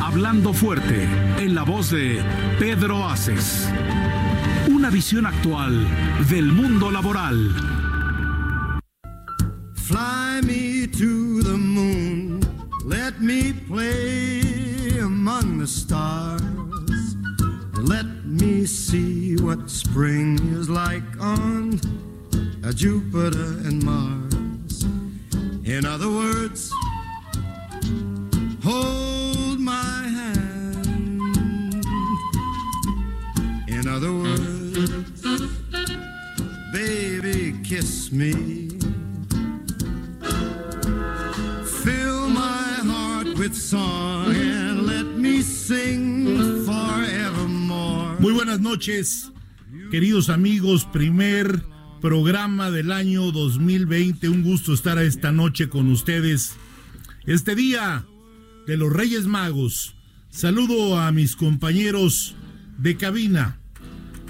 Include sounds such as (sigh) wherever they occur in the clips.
Hablando fuerte, en la voz de Pedro Aces. Una visión actual del mundo laboral. Fly me to the moon. Let me play among the stars. Let me see what spring is like on Jupiter and Mars. In other words, hold baby, kiss me. Fill my heart with song and let me sing forevermore. Muy buenas noches, queridos amigos. Primer programa del año 2020. Un gusto estar esta noche con ustedes. Este día de los Reyes Magos. Saludo a mis compañeros de cabina,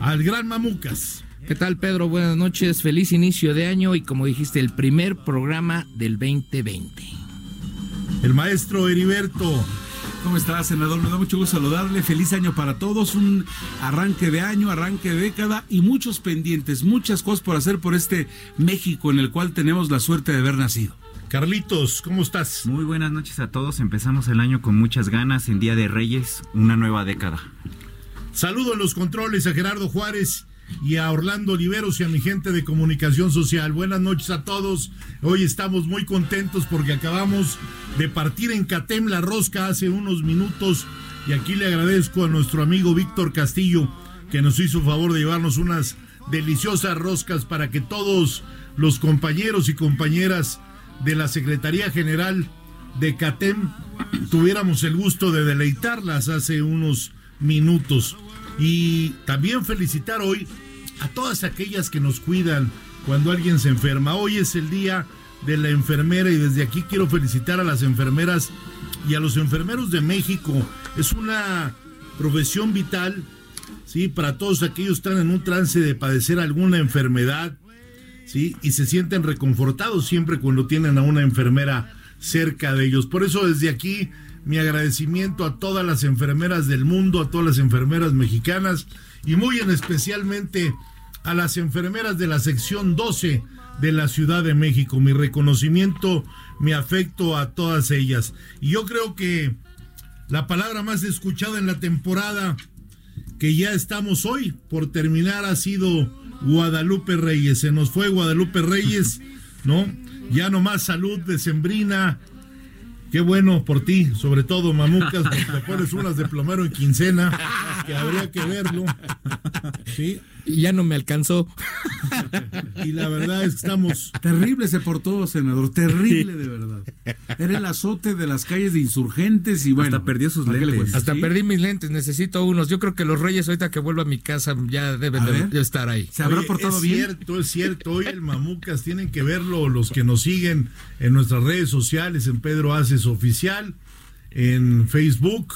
al Gran Mamucas. ¿Qué tal, Pedro? Buenas noches, feliz inicio de año y como dijiste, el primer programa del 2020. El maestro Heriberto. ¿Cómo estás, senador? Me da mucho gusto saludarle. Feliz año para todos. Un arranque de año, arranque de década y muchos pendientes, muchas cosas por hacer por este México en el cual tenemos la suerte de haber nacido. Carlitos, ¿cómo estás? Muy buenas noches a todos. Empezamos el año con muchas ganas en Día de Reyes, una nueva década. Saludo en los controles a Gerardo Juárez y a Orlando Oliveros y a mi gente de comunicación social. Buenas noches a todos. Hoy estamos muy contentos porque acabamos de partir en Catem la rosca hace unos minutos y aquí le agradezco a nuestro amigo Víctor Castillo que nos hizo favor de llevarnos unas deliciosas roscas para que todos los compañeros y compañeras de la Secretaría General de CATEM tuviéramos el gusto de deleitarlas hace unos minutos. Y también felicitar hoy a todas aquellas que nos cuidan cuando alguien se enferma. Hoy es el día de la enfermera y desde aquí quiero felicitar a las enfermeras y a los enfermeros de México. Es una profesión vital, ¿sí? Para todos aquellos que están en un trance de padecer alguna enfermedad, ¿sí? Y se sienten reconfortados siempre cuando tienen a una enfermera cerca de ellos. Por eso desde aquí mi agradecimiento a todas las enfermeras del mundo, a todas las enfermeras mexicanas y muy en especialmente a las enfermeras de la sección 12 de la Ciudad de México. Mi reconocimiento, mi afecto a todas ellas. Y yo creo que la palabra más escuchada en la temporada que ya estamos hoy por terminar ha sido Guadalupe Reyes. Se nos fue Guadalupe Reyes, ¿no? Ya nomás salud decembrina. Qué bueno por ti, sobre todo Mamucas, te pones unas de plomero en quincena, que habría que verlo. Sí, Y ya no me alcanzó. (laughs) y la verdad es que estamos Terrible se portó, senador. Terrible, de verdad. Era el azote de las calles de insurgentes y bueno. Hasta perdió sus ¿para qué le lentes. Hasta Sí. perdí mis lentes, necesito unos. Yo creo que los reyes ahorita que vuelva a mi casa ya deben de, estar ahí. ¿Se habrá Oye, portado es bien? cierto, es cierto. Hoy el Mamucas tienen que verlo los que nos siguen en nuestras redes sociales, en Pedro Aces Oficial, en Facebook,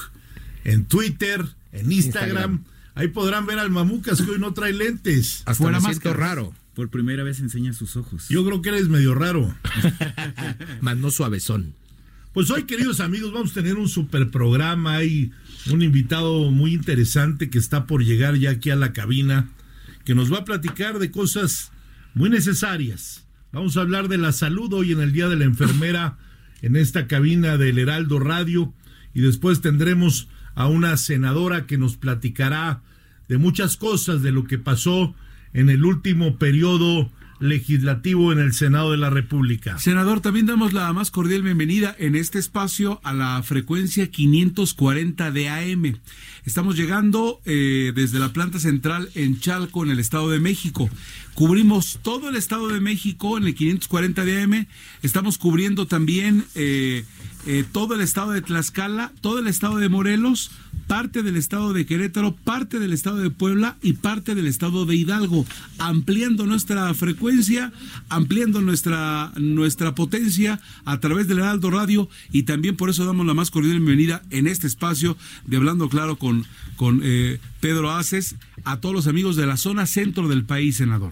en Twitter, en Instagram. Instagram. Ahí podrán ver al Mamucas que hoy no trae lentes. Hasta Fuera me siento máscaras. raro. Por primera vez enseña sus ojos. Yo creo que eres medio raro. (laughs) Mandó suavezón. Pues hoy, queridos amigos, vamos a tener un super programa. Hay un invitado muy interesante que está por llegar ya aquí a la cabina, que nos va a platicar de cosas muy necesarias. Vamos a hablar de la salud hoy en el Día de la Enfermera (laughs) en esta cabina del Heraldo Radio y después tendremos a una senadora que nos platicará de muchas cosas de lo que pasó en el último periodo legislativo en el Senado de la República. Senador, también damos la más cordial bienvenida en este espacio a la frecuencia 540 de AM. Estamos llegando eh, desde la planta central en Chalco, en el Estado de México. Cubrimos todo el Estado de México en el 540 de AM. Estamos cubriendo también eh, eh, todo el estado de Tlaxcala, todo el estado de Morelos, parte del estado de Querétaro, parte del estado de Puebla y parte del estado de Hidalgo, ampliando nuestra frecuencia, ampliando nuestra, nuestra potencia a través del Heraldo Radio y también por eso damos la más cordial bienvenida en este espacio de Hablando Claro con, con eh, Pedro Aces a todos los amigos de la zona centro del país, senador.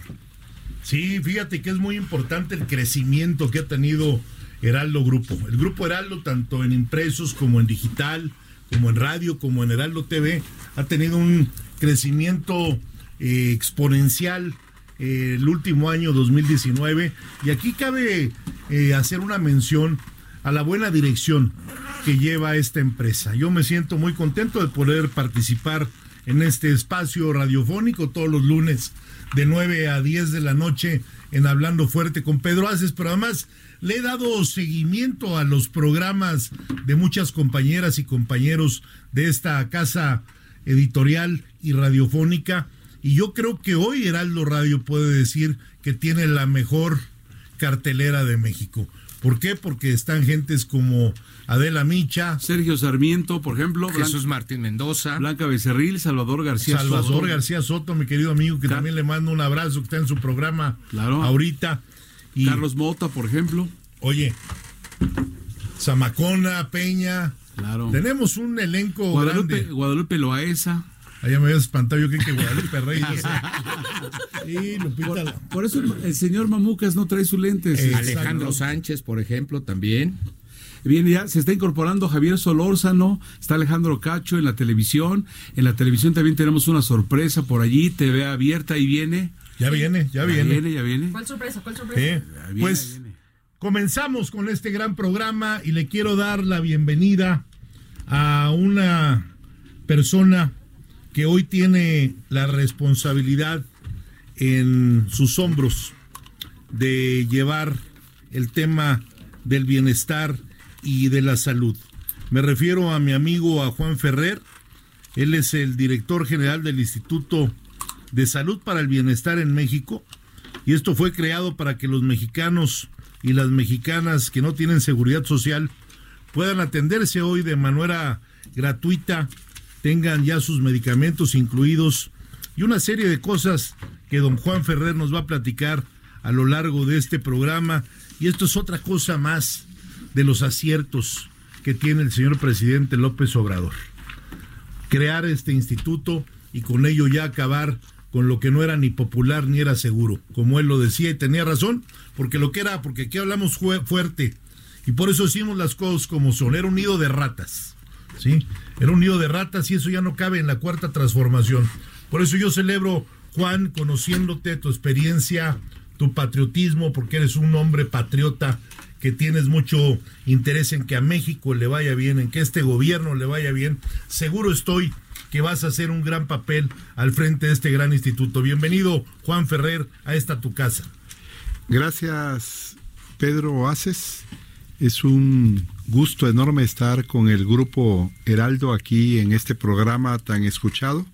Sí, fíjate que es muy importante el crecimiento que ha tenido Heraldo Grupo. El Grupo Heraldo, tanto en impresos como en digital, como en radio, como en Heraldo TV, ha tenido un crecimiento eh, exponencial eh, el último año 2019. Y aquí cabe eh, hacer una mención a la buena dirección que lleva esta empresa. Yo me siento muy contento de poder participar en este espacio radiofónico todos los lunes de 9 a 10 de la noche en Hablando Fuerte con Pedro Aces, pero además le he dado seguimiento a los programas de muchas compañeras y compañeros de esta casa editorial y radiofónica. Y yo creo que hoy Heraldo Radio puede decir que tiene la mejor cartelera de México. ¿Por qué? Porque están gentes como Adela Micha, Sergio Sarmiento, por ejemplo, Jesús Martín Mendoza. Blanca Becerril, Salvador García Salvador Soto. García Soto, mi querido amigo, que Car- también le mando un abrazo, que está en su programa Claro. ahorita. Y, Carlos Mota, por ejemplo. oye, Zamacona, Peña. Claro. Tenemos un elenco Guadalupe, grande. Guadalupe Loaesa. Allá me habías espantado, yo creo que Guadalupe Reyes. (laughs) Sí, Lupita. la- Por eso el, el señor Mamucas no trae sus lentes. Eh, Alejandro. Sánchez, por ejemplo, también. Bien, ya se está incorporando Javier Solórzano, está Alejandro Cacho en la televisión. En la televisión también tenemos una sorpresa por allí, TV abierta y viene. Ya viene, ya Ya viene. viene, ya viene. ¿Cuál sorpresa? ¿Cuál sorpresa? Sí. Ya viene, Pues ya viene. comenzamos con este gran programa y le quiero dar la bienvenida a una persona que hoy tiene la responsabilidad en sus hombros de llevar el tema del bienestar y de la salud. Me refiero a mi amigo a Juan Ferrer, él es el director general del Instituto de Salud para el Bienestar en México y esto fue creado para que los mexicanos y las mexicanas que no tienen seguridad social puedan atenderse hoy de manera gratuita, tengan ya sus medicamentos incluidos y una serie de cosas que don Juan Ferrer nos va a platicar a lo largo de este programa. Y esto es otra cosa más de los aciertos que tiene el señor presidente López Obrador. Crear este instituto y con ello ya acabar con lo que no era ni popular ni era seguro, como él lo decía y tenía razón, porque lo que era, porque aquí hablamos fue fuerte y por eso decimos las cosas como son, era un nido de ratas, ¿sí? Era un nido de ratas y eso ya no cabe en la cuarta transformación. Por eso yo celebro, Juan, conociéndote, tu experiencia, tu patriotismo, porque eres un hombre patriota que tienes mucho interés en que a México le vaya bien, en que este gobierno le vaya bien. Seguro estoy que vas a hacer un gran papel al frente de este gran instituto. Bienvenido, Juan Ferrer, a esta tu casa. Gracias, Pedro Aces. Es un gusto enorme estar con el grupo Heraldo aquí en este programa tan escuchado.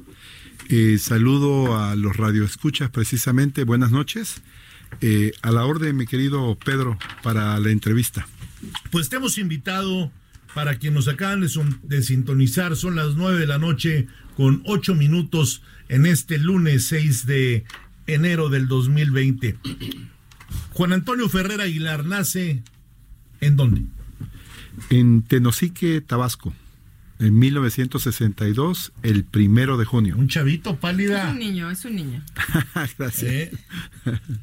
Eh, saludo a los radioescuchas precisamente. Buenas noches. Eh, a la orden, mi querido Pedro, para la entrevista. Pues te hemos invitado para quienes nos acaban de sintonizar. Son las nueve de la noche con ocho minutos en este lunes 6 de enero del 2020. Juan Antonio Ferrer Aguilar nace en dónde? En Tenosique, Tabasco, en 1962, el primero de junio. Un chavito Es pálida. un niño, es un niño. (laughs) Gracias. ¿eh?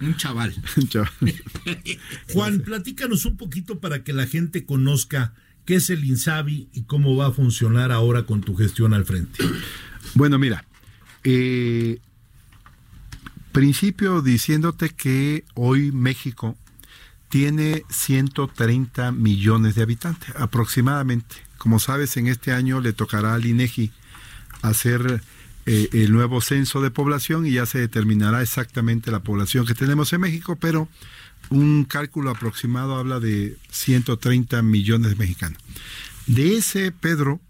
Un chaval. (laughs) Chaval. (laughs) Juan, platícanos un poquito para que la gente conozca qué es el INSABI y cómo va a funcionar ahora con tu gestión al frente. (clears throat) Bueno, mira, eh, principio diciéndote que hoy México tiene 130 millones de habitantes, aproximadamente. Como sabes, en este año le tocará al INEGI hacer eh, el nuevo censo de población y ya se determinará exactamente la población que tenemos en México, pero un cálculo aproximado habla de 130 millones de mexicanos. De ese, Pedro,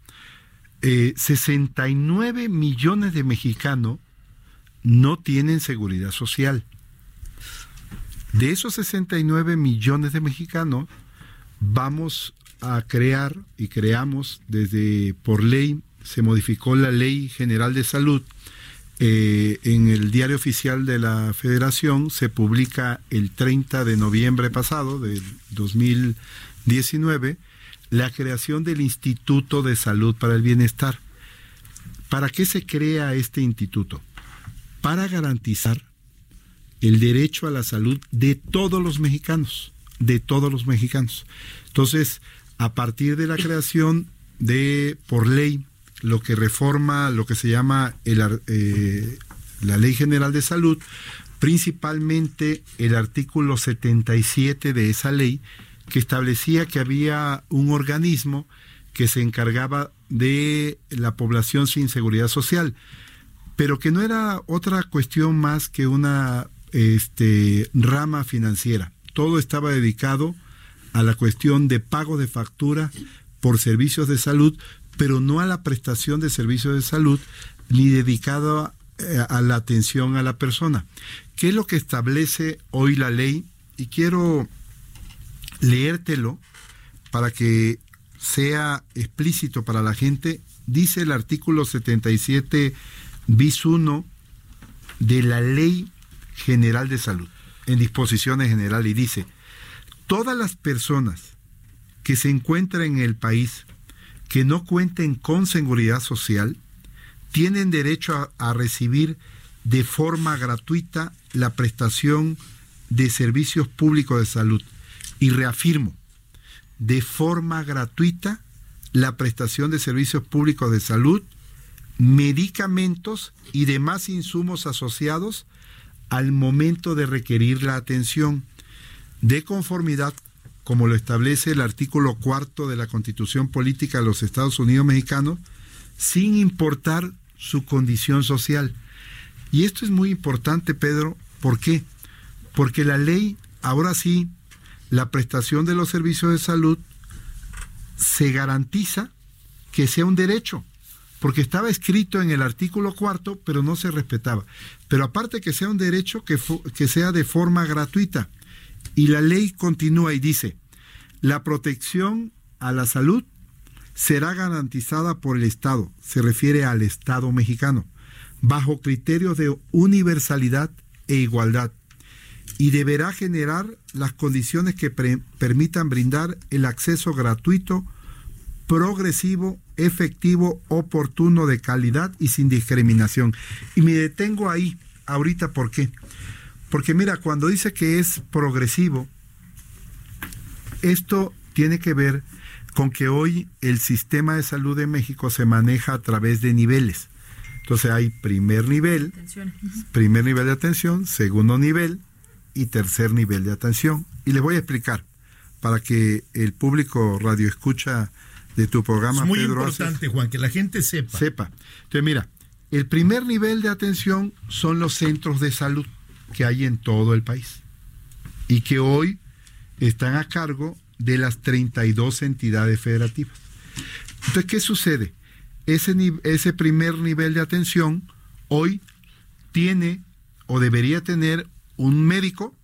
eh, 69 millones de mexicanos no tienen seguridad social. De esos 69 millones de mexicanos, vamos a crear y creamos desde por ley, se modificó la Ley General de Salud. Eh, en el diario oficial de la Federación se publica el 30 de noviembre pasado, del 2019, la creación del Instituto de Salud para el Bienestar. ¿Para qué se crea este instituto? Para garantizar el derecho a la salud de todos los mexicanos, de todos los mexicanos. Entonces, a partir de la creación de, por ley, lo que reforma lo que se llama eh, la Ley General de Salud, principalmente el artículo 77 de esa ley, que establecía que había un organismo que se encargaba de la población sin seguridad social, pero que no era otra cuestión más que una este, rama financiera. Todo estaba dedicado a la cuestión de pago de factura por servicios de salud, pero no a la prestación de servicios de salud, ni dedicado a, eh, a la atención a la persona. ¿Qué es lo que establece hoy la ley? Y quiero leértelo para que sea explícito para la gente. Dice el artículo 77 bis 1 de la Ley General de Salud, en disposiciones generales, y dice, todas las personas que se encuentran en el país que no cuenten con seguridad social tienen derecho a, a recibir de forma gratuita la prestación de servicios públicos de salud. Y reafirmo, de forma gratuita la prestación de servicios públicos de salud, medicamentos y demás insumos asociados al momento de requerir la atención, de conformidad como lo establece el artículo cuarto de la Constitución Política de los Estados Unidos Mexicanos, sin importar su condición social. Y esto es muy importante, Pedro, ¿por qué? Porque la ley, ahora sí, la prestación de los servicios de salud se garantiza que sea un derecho, porque estaba escrito en el artículo cuarto, pero no se respetaba. Pero aparte que sea un derecho, que, que sea de forma gratuita. Y la ley continúa y dice, la protección a la salud será garantizada por el Estado, se refiere al Estado mexicano, bajo criterios de universalidad e igualdad, y deberá generar las condiciones que permitan brindar el acceso gratuito, progresivo, efectivo, oportuno, de calidad y sin discriminación. Y me detengo ahí ahorita, ¿por qué? Porque mira, cuando dice que es progresivo, esto tiene que ver con que hoy el sistema de salud de México se maneja a través de niveles. Entonces hay primer nivel, primer nivel de atención, segundo nivel y tercer nivel de atención. Y les voy a explicar para que el público radio escucha de tu programa Es muy Pedro Aces, importante, Juan, que la gente sepa. sepa. Entonces, mira, el primer nivel de atención son los centros de salud que hay en todo el país y que hoy están a cargo de las 32 entidades federativas. Entonces, ¿qué sucede? Ese, ese primer nivel de atención hoy tiene o debería tener un médico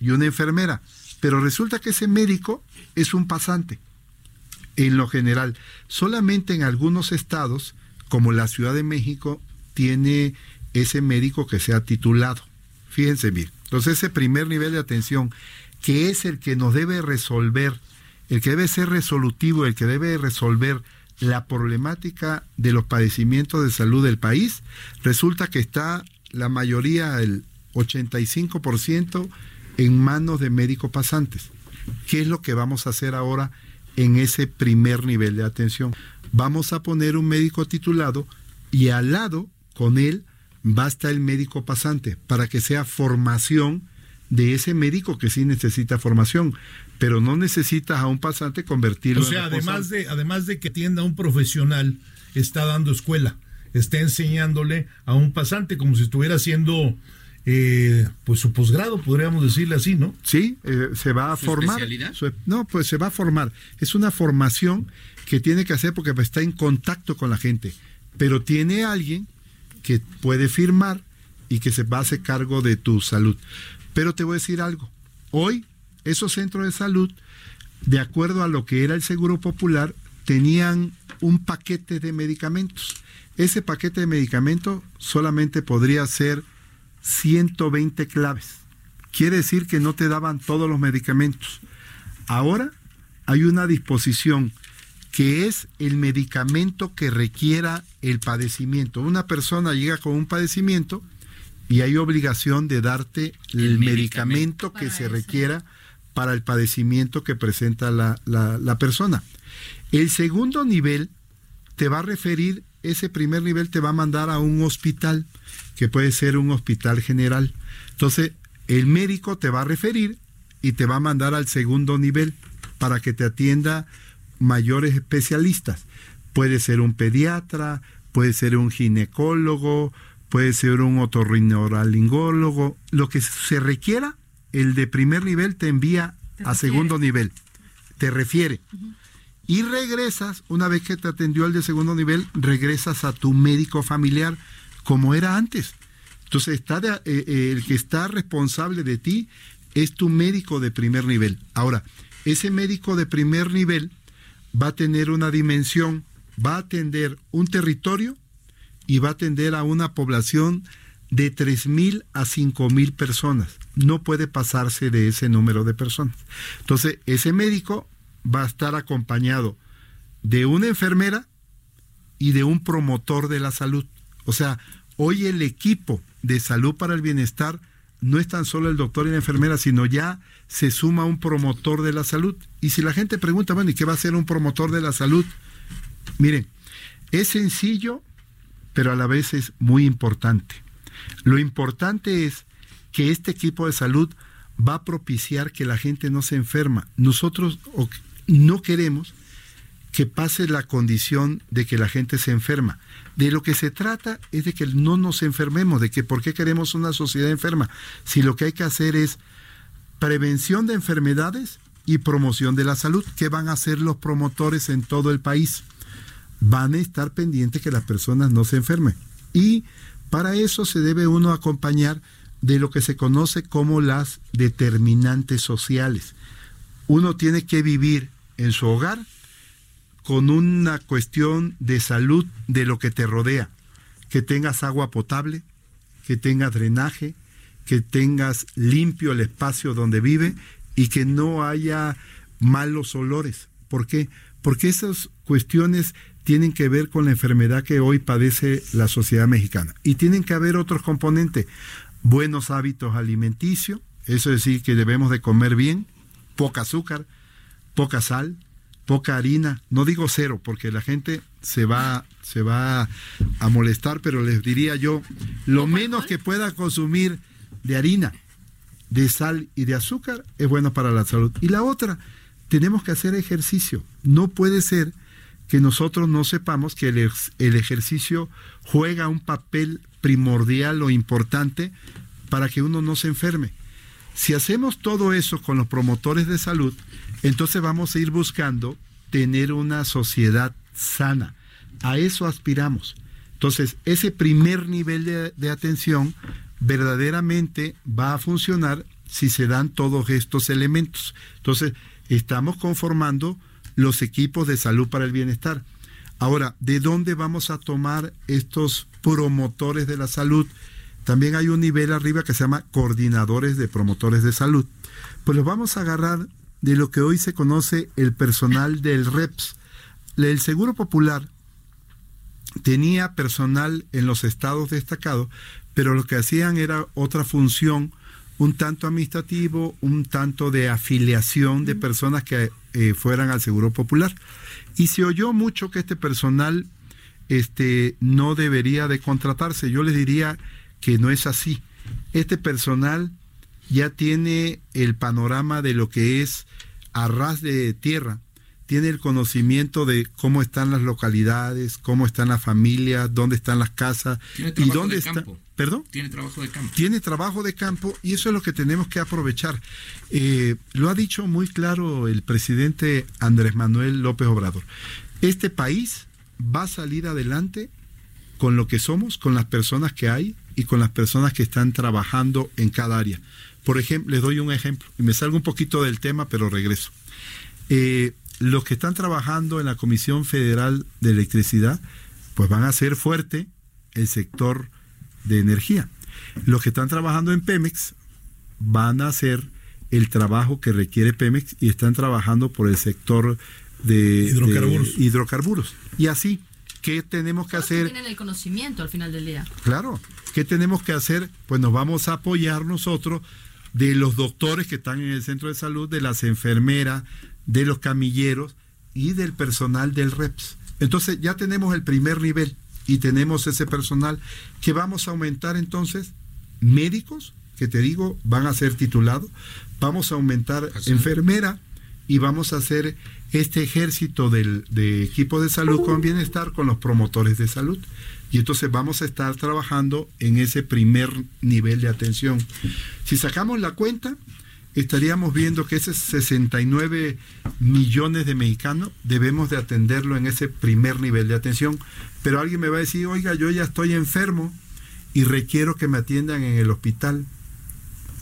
y una enfermera, pero resulta que ese médico es un pasante en lo general. Solamente en algunos estados, como la Ciudad de México, tiene ese médico que sea titulado. Fíjense bien. Entonces ese primer nivel de atención, que es el que nos debe resolver, el que debe ser resolutivo, el que debe resolver la problemática de los padecimientos de salud del país, resulta que está la mayoría, el 85%, en manos de médicos pasantes. ¿Qué es lo que vamos a hacer ahora en ese primer nivel de atención? Vamos a poner un médico titulado y al lado, con él, va a estar el médico pasante para que sea formación de ese médico que sí necesita formación, pero no necesitas a un pasante convertirlo O sea, en además de, además de que atienda a un profesional, está dando escuela, está enseñándole a un pasante como si estuviera haciendo eh, pues su posgrado, podríamos decirle así, ¿no? Sí, eh, se va a ¿Su formar. especialidad? Su- no, pues se va a formar. Es una formación que tiene que hacer porque está en contacto con la gente. Pero tiene alguien que puede firmar y que se va a hacer cargo de tu salud. Pero te voy a decir algo. Hoy, esos centros de salud de acuerdo a lo que era el Seguro Popular, tenían un paquete de medicamentos. Ese paquete de medicamentos solamente podría ser 120 claves. Quiere decir que no te daban todos los medicamentos. Ahora hay una disposición que es el medicamento que requiera el padecimiento. Una persona llega con un padecimiento y hay obligación de darte el, medicamento, que se eso. requiera para el padecimiento que presenta la, la- la persona. El segundo nivel te va a referir, ese primer nivel te va a mandar a un hospital, que puede ser un hospital general. Entonces, el médico te va a referir y te va a mandar al segundo nivel para que te atienda mayores especialistas. Puede ser un pediatra, puede ser un ginecólogo, puede ser un otorrinolaringólogo, lo que se requiera, el de primer nivel te envía a refiere. segundo nivel, te refiere. Y regresas, una vez que te atendió el de segundo nivel, regresas a tu médico familiar como era antes. Entonces, está de- eh, eh, el que está responsable de ti es tu médico de primer nivel. Ahora, ese médico de primer nivel va a tener una dimensión, va a atender un territorio y va a atender a una población de 3.000 a 5.000 personas. No puede pasarse de ese número de personas. Entonces, ese médico va a estar acompañado de una enfermera y de un promotor de la salud. O sea, hoy el equipo de salud para el bienestar no es tan solo el doctor y la enfermera, sino ya se suma un promotor de la salud. Y si la gente pregunta, bueno, ¿y qué va a hacer un promotor de la salud? Miren, es sencillo, pero a la vez es muy importante. Lo importante es que este equipo de salud va a propiciar que la gente no se enferma. Nosotros no queremos que pase la condición de que la gente se enferma. De lo que se trata es de que no nos enfermemos, de que por qué queremos una sociedad enferma, si lo que hay que hacer es prevención de enfermedades y promoción de la salud. ¿Qué van a hacer los promotores en todo el país? Van a estar pendientes que las personas no se enfermen. Y para eso se debe uno acompañar de lo que se conoce como las determinantes sociales. Uno tiene que vivir en su hogar con una cuestión de salud de lo que te rodea, que tengas agua potable, que tengas drenaje, que tengas limpio el espacio donde vive y que no haya malos olores. ¿Por qué? Porque esas cuestiones tienen que ver con la enfermedad que hoy padece la sociedad mexicana. Y tienen que haber otros componentes, buenos hábitos alimenticios, eso es decir, que debemos de comer bien, poca azúcar, poca sal, poca harina, no digo cero, porque la gente se va, se va a molestar, pero les diría yo, lo menos que pueda consumir de harina, de sal y de azúcar es bueno para la salud. Y la otra, tenemos que hacer ejercicio. No puede ser que nosotros no sepamos que el, el ejercicio juega un papel primordial o importante para que uno no se enferme. Si hacemos todo eso con los promotores de salud, entonces vamos a ir buscando tener una sociedad sana. A eso aspiramos. Entonces, ese primer nivel de, de atención verdaderamente va a funcionar si se dan todos estos elementos. Entonces, estamos conformando los equipos de salud para el bienestar. Ahora, ¿de dónde vamos a tomar estos promotores de la salud? También hay un nivel arriba que se llama coordinadores de promotores de salud. Pues los vamos a agarrar de lo que hoy se conoce el personal del REPS. El Seguro Popular tenía personal en los estados destacados, pero lo que hacían era otra función, un tanto administrativo, un tanto de afiliación de personas que eh, fueran al Seguro Popular. Y se oyó mucho que este personal este, no debería de contratarse. Yo les diría que no es así. Este personal ya tiene el panorama de lo que es a ras de tierra, tiene el conocimiento de cómo están las localidades, cómo están las familias, dónde están las casas Tiene y dónde de está. campo. ¿Perdón? Tiene trabajo de campo. tiene trabajo de campo y eso es lo que tenemos que aprovechar. Eh, lo ha dicho muy claro el presidente Andrés Manuel López Obrador. Este país va a salir adelante con lo que somos, con las personas que hay y con las personas que están trabajando en cada área. Por ejemplo, les doy un ejemplo y me salgo un poquito del tema, pero regreso. eh, los que están trabajando en la Comisión Federal de Electricidad, pues van a hacer fuerte el sector de energía. Los que están trabajando en Pemex van a hacer el trabajo que requiere Pemex y están trabajando por el sector de Hidrocarburos. de hidrocarburos. Y así, ¿qué tenemos que Todos hacer? Tienen el conocimiento al final del día. Claro, ¿qué tenemos que hacer? Pues nos vamos a apoyar nosotros de los doctores que están en el centro de salud, de las enfermeras, de los camilleros y del personal del REPS. Entonces ya tenemos el primer nivel y tenemos ese personal que vamos a aumentar entonces médicos, que te digo, van a ser titulados, vamos a aumentar enfermera y vamos a hacer este ejército del, de equipo de salud con bienestar con los promotores de salud. Y entonces vamos a estar trabajando en ese primer nivel de atención. Si sacamos la cuenta, estaríamos viendo que ese 69 millones de mexicanos debemos de atenderlo en ese primer nivel de atención. Pero alguien me va a decir, oiga, yo ya estoy enfermo y requiero que me atiendan en el hospital.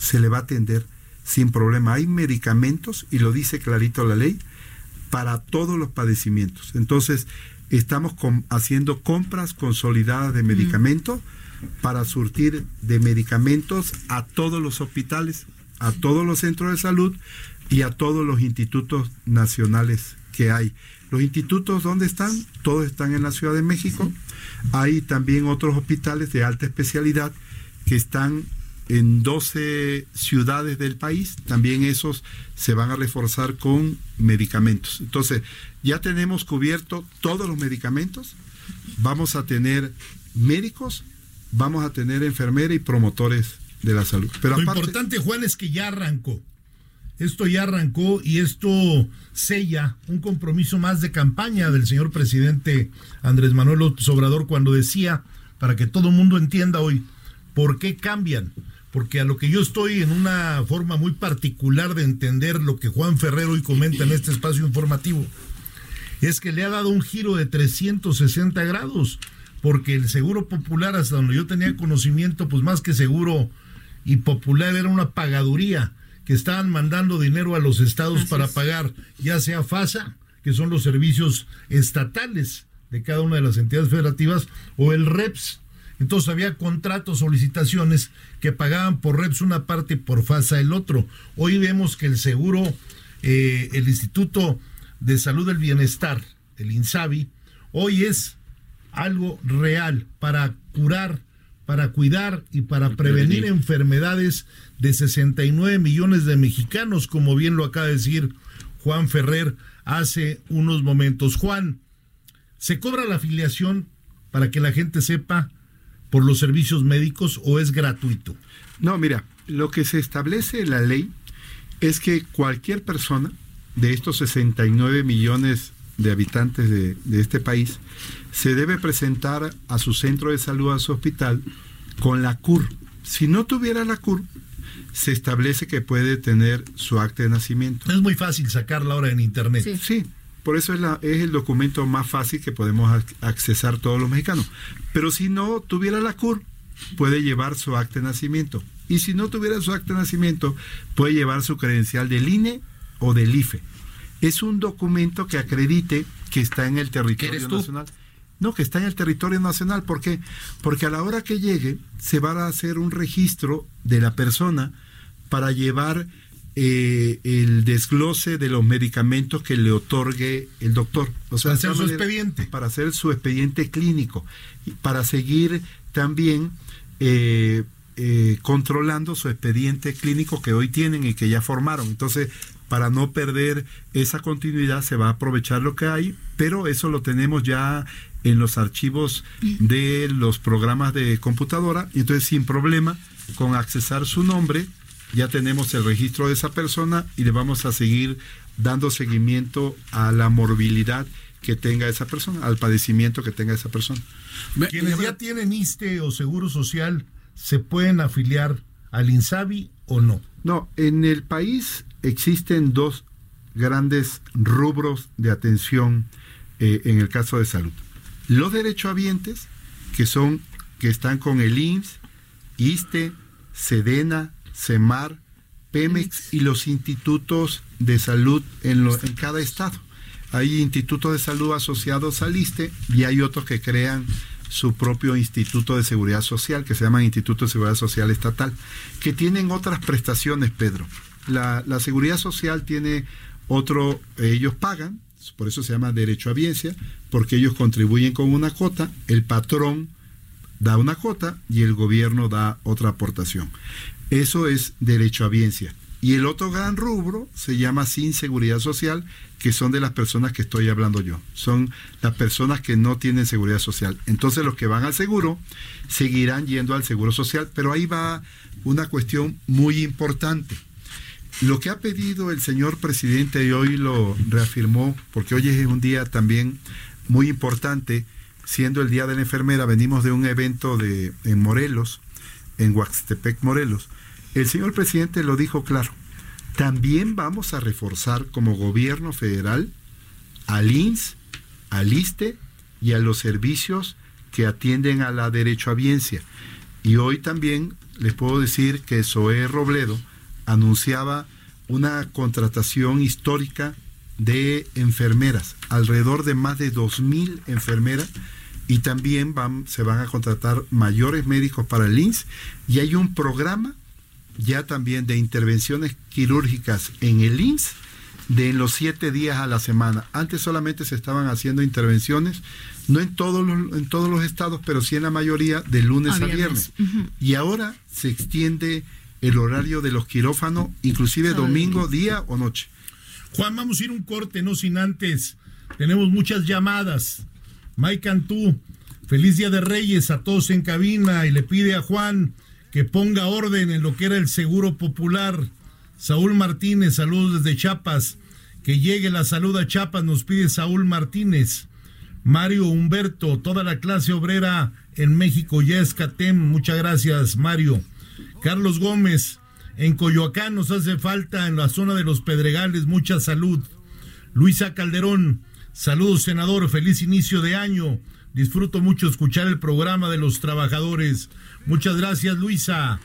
Se le va a atender sin problema. Hay medicamentos, y lo dice clarito la ley, para todos los padecimientos. Entonces, estamos haciendo compras consolidadas de medicamentos para surtir de medicamentos a todos los hospitales, a todos los centros de salud y a todos los institutos nacionales que hay. Los institutos, ¿dónde están? Todos están en la Ciudad de México. Hay también otros hospitales de alta especialidad que están en 12 ciudades del país. También esos se van a reforzar con medicamentos. Entonces, ya tenemos cubierto todos los medicamentos. Vamos a tener médicos, vamos a tener enfermeras y promotores de la salud. Pero Lo aparte, importante, Juan, es que ya arrancó. Esto ya arrancó y esto sella un compromiso más de campaña del señor presidente Andrés Manuel López Obrador cuando decía, para que todo el mundo entienda hoy, ¿por qué cambian? Porque a lo que yo estoy en una forma muy particular de entender lo que Juan Ferrero hoy comenta en este espacio informativo, es que le ha dado un giro de 360 grados, porque el seguro popular, hasta donde yo tenía conocimiento, pues más que seguro y popular, era una pagaduría, que estaban mandando dinero a los estados para pagar, ya sea FASA, que son los servicios estatales de cada una de las entidades federativas, o el REPS. Entonces había contratos, solicitaciones que pagaban por REPS una parte y por FASA el otro. Hoy vemos que el seguro, eh, el Instituto de Salud del Bienestar, el INSABI, hoy es algo real para curar, para cuidar y para prevenir enfermedades de 69 millones de mexicanos, como bien lo acaba de decir Juan Ferrer hace unos momentos. Juan, ¿se cobra la afiliación para que la gente sepa por los servicios médicos o es gratuito? No, mira, lo que se establece en la ley es que cualquier persona de estos 69 millones de habitantes de, de este país se debe presentar a su centro de salud, a su hospital, con la CUR. Si no tuviera la CUR, se establece que puede tener su acta de nacimiento. Es muy fácil sacarla ahora en internet. Sí. Sí, por eso es, la- es el documento más fácil que podemos ac- accesar todos los mexicanos. Pero si no tuviera la CUR, puede llevar su acta de nacimiento. Y si no tuviera su acta de nacimiento, puede llevar su credencial del INE o del IFE. Es un documento que acredite que está en el territorio eres tú? nacional. No, que está en el territorio nacional. ¿Por qué? Porque a la hora que llegue se va a hacer un registro de la persona para llevar eh, el desglose de los medicamentos que le otorgue el doctor. O Para hacer su expediente. Para hacer su expediente clínico. Y para seguir también eh, eh, controlando su expediente clínico que hoy tienen y que ya formaron. Entonces, para no perder esa continuidad, se va a aprovechar lo que hay, pero eso lo tenemos ya en los archivos de los programas de computadora, entonces sin problema, con accesar su nombre, ya tenemos el registro de esa persona y le vamos a seguir dando seguimiento a la morbilidad que tenga esa persona, al padecimiento que tenga esa persona. Quienes ya tienen ISTE o Seguro Social, ¿se pueden afiliar al INSABI o no? No, en el país existen dos grandes rubros de atención eh, en el caso de salud. Los derechohabientes, que son, que están con el IMSS, ISTE, SEDENA, CEMAR Pemex y los institutos de salud en, lo- en cada estado. Hay institutos de salud asociados al ISTE y hay otros que crean su propio instituto de seguridad social, que se llaman Instituto de Seguridad Social Estatal, que tienen otras prestaciones, Pedro. La, la seguridad social tiene otro, ellos pagan, por eso se llama derecho a biencia, porque ellos contribuyen con una cuota, el patrón da una cuota y el gobierno da otra aportación. Eso es derecho a biencia. Y el otro gran rubro se llama sin seguridad social, que son de las personas que estoy hablando yo. Son las personas que no tienen seguridad social. Entonces los que van al seguro seguirán yendo al seguro social, pero ahí va una cuestión muy importante. Lo que ha pedido el señor presidente y hoy lo reafirmó, porque hoy es un día también muy importante, siendo el Día de la Enfermera, venimos de un evento de, en Morelos, en Huaxtepec, Morelos. El señor presidente lo dijo claro, también vamos a reforzar como gobierno federal al INS, al ISTE y a los servicios que atienden a la derechohabiencia. Y hoy también les puedo decir que Zoé Robledo anunciaba una contratación histórica de enfermeras, alrededor de más de 2.000 enfermeras, y también van, se van a contratar mayores médicos para el INS, y hay un programa ya también de intervenciones quirúrgicas en el INS de los siete días a la semana. Antes solamente se estaban haciendo intervenciones, no en todos los, en todos los estados, pero sí en la mayoría, de lunes A a viernes. Y ahora se extiende el horario de los quirófanos, inclusive domingo. día o noche. Juan, vamos a ir un corte, no sin antes. Tenemos muchas llamadas. Mike Cantú, feliz día de Reyes a todos en cabina y le pide a Juan que ponga orden en lo que era el seguro popular. Saúl Martínez, saludos desde Chiapas. Que llegue la salud a Chiapas, nos pide Saúl Martínez. Mario Humberto, toda la clase obrera en México ya es CATEM. Muchas gracias, Mario. Carlos Gómez, en Coyoacán nos hace falta en la zona de los Pedregales mucha salud. Luisa Calderón, saludos senador, feliz inicio de año. Disfruto mucho escuchar el programa de los trabajadores. Muchas gracias, Luisa.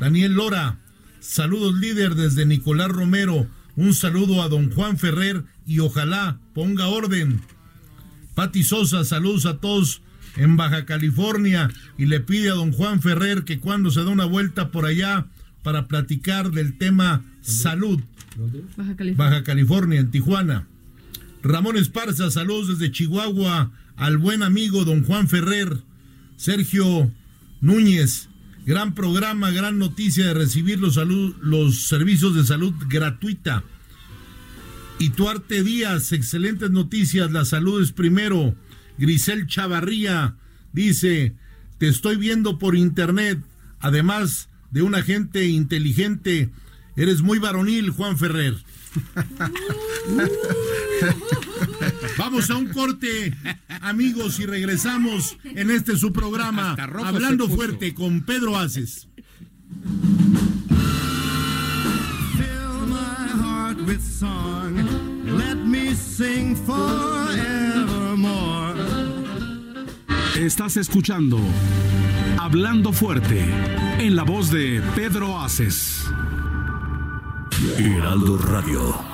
Daniel Lora, saludos líder desde Nicolás Romero. Un saludo a don Juan Ferrer y ojalá ponga orden. Pati Sosa, saludos a todos en Baja California y le pide a don Juan Ferrer que cuando se da una vuelta por allá para platicar del tema salud. Baja California. Baja California, en Tijuana. Ramón Esparza, saludos desde Chihuahua al buen amigo don Juan Ferrer. Sergio Núñez, gran programa, gran noticia de recibir los, salud, los servicios de salud gratuita. Y Tuarte Díaz, excelentes noticias, la salud es primero. Grisel Chavarría dice, te estoy viendo por internet, además de una gente inteligente, eres muy varonil, Juan Ferrer. (laughs) Vamos a un corte, amigos, y regresamos en este su programa, Hablando. Fuerte con Pedro Aces. Fill my heart with song. Let me sing forevermore. Estás escuchando Hablando Fuerte en la voz de Pedro Aces. Heraldo Radio.